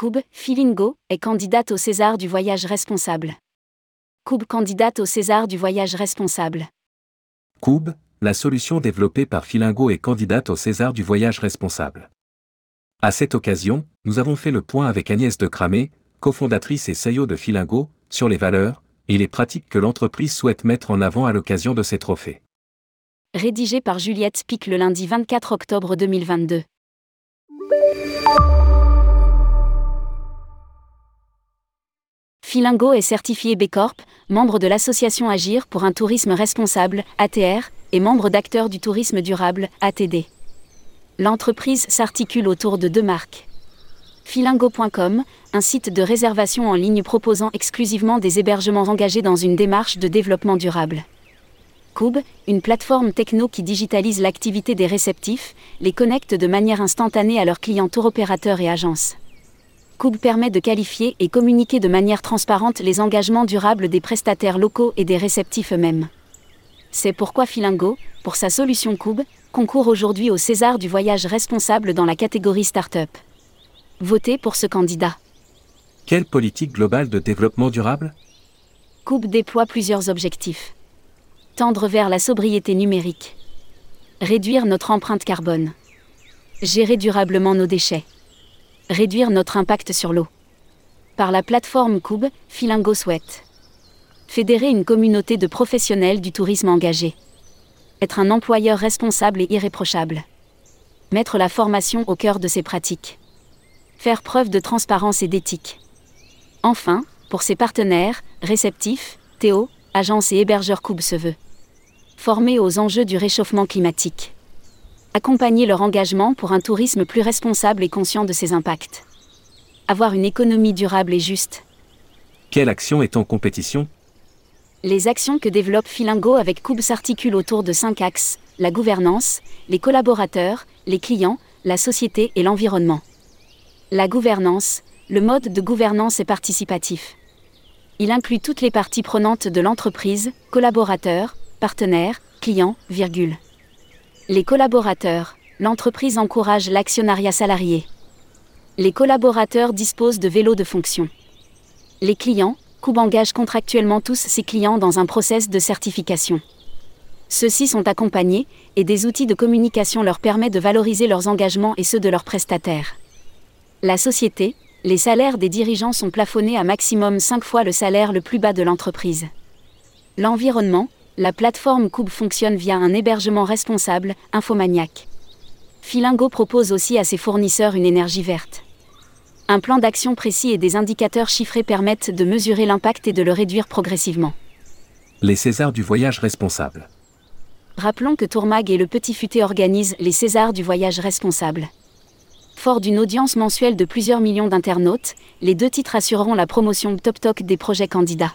Koub, Filingo, est candidate au César du voyage responsable. Koub candidate au César du voyage responsable. Koub, la solution développée par Filingo est candidate au César du voyage responsable. À cette occasion, nous avons fait le point avec Agnès de Cramé, cofondatrice et CEO de Filingo, sur les valeurs et les pratiques que l'entreprise souhaite mettre en avant à l'occasion de ces trophées. Rédigé par Juliette Pic le lundi 24 octobre 2022. Filingo est certifié B Corp, membre de l'association Agir pour un tourisme responsable, ATR, et membre d'acteurs du tourisme durable, ATD. L'entreprise s'articule autour de deux marques. Filingo.com, un site de réservation en ligne proposant exclusivement des hébergements engagés dans une démarche de développement durable. Cube, une plateforme techno qui digitalise l'activité des réceptifs, les connecte de manière instantanée à leurs clients tour opérateurs et agences. Cube permet de qualifier et communiquer de manière transparente les engagements durables des prestataires locaux et des réceptifs eux-mêmes. C'est pourquoi Filingo, pour sa solution Cube, concourt aujourd'hui au César du voyage responsable dans la catégorie Startup. Votez pour ce candidat. Quelle politique globale de développement durable? Cube déploie plusieurs objectifs. Tendre vers la sobriété numérique. Réduire notre empreinte carbone. Gérer durablement nos déchets réduire notre impact sur l'eau. Par la plateforme Cube, Filingo souhaite fédérer une communauté de professionnels du tourisme engagés. Être un employeur responsable et irréprochable. Mettre la formation au cœur de ses pratiques. Faire preuve de transparence et d'éthique. Enfin, pour ses partenaires, réceptifs, Théo, agences et hébergeurs Cube se veut. Former aux enjeux du réchauffement climatique accompagner leur engagement pour un tourisme plus responsable et conscient de ses impacts. Avoir une économie durable et juste. Quelle action est en compétition? Les actions que développe Filingo avec Cube s'articulent autour de cinq axes la gouvernance, les collaborateurs, les clients, la société et l'environnement. La gouvernance, le mode de gouvernance est participatif. Il inclut toutes les parties prenantes de l'entreprise, collaborateurs, partenaires, clients, virgule. Les collaborateurs, l'entreprise encourage l'actionnariat salarié. Les collaborateurs disposent de vélos de fonction. Les clients, Coub engage contractuellement tous ses clients dans un process de certification. Ceux-ci sont accompagnés, et des outils de communication leur permettent de valoriser leurs engagements et ceux de leurs prestataires. La société, les salaires des dirigeants sont plafonnés à maximum 5 fois le salaire le plus bas de l'entreprise. L'environnement, la plateforme Cube fonctionne via un hébergement responsable, Infomaniac. Filingo propose aussi à ses fournisseurs une énergie verte. Un plan d'action précis et des indicateurs chiffrés permettent de mesurer l'impact et de le réduire progressivement. Les Césars du voyage responsable. Rappelons que Tourmag et le Petit Futé organisent les Césars du voyage responsable. Fort d'une audience mensuelle de plusieurs millions d'internautes, les deux titres assureront la promotion top toc des projets candidats.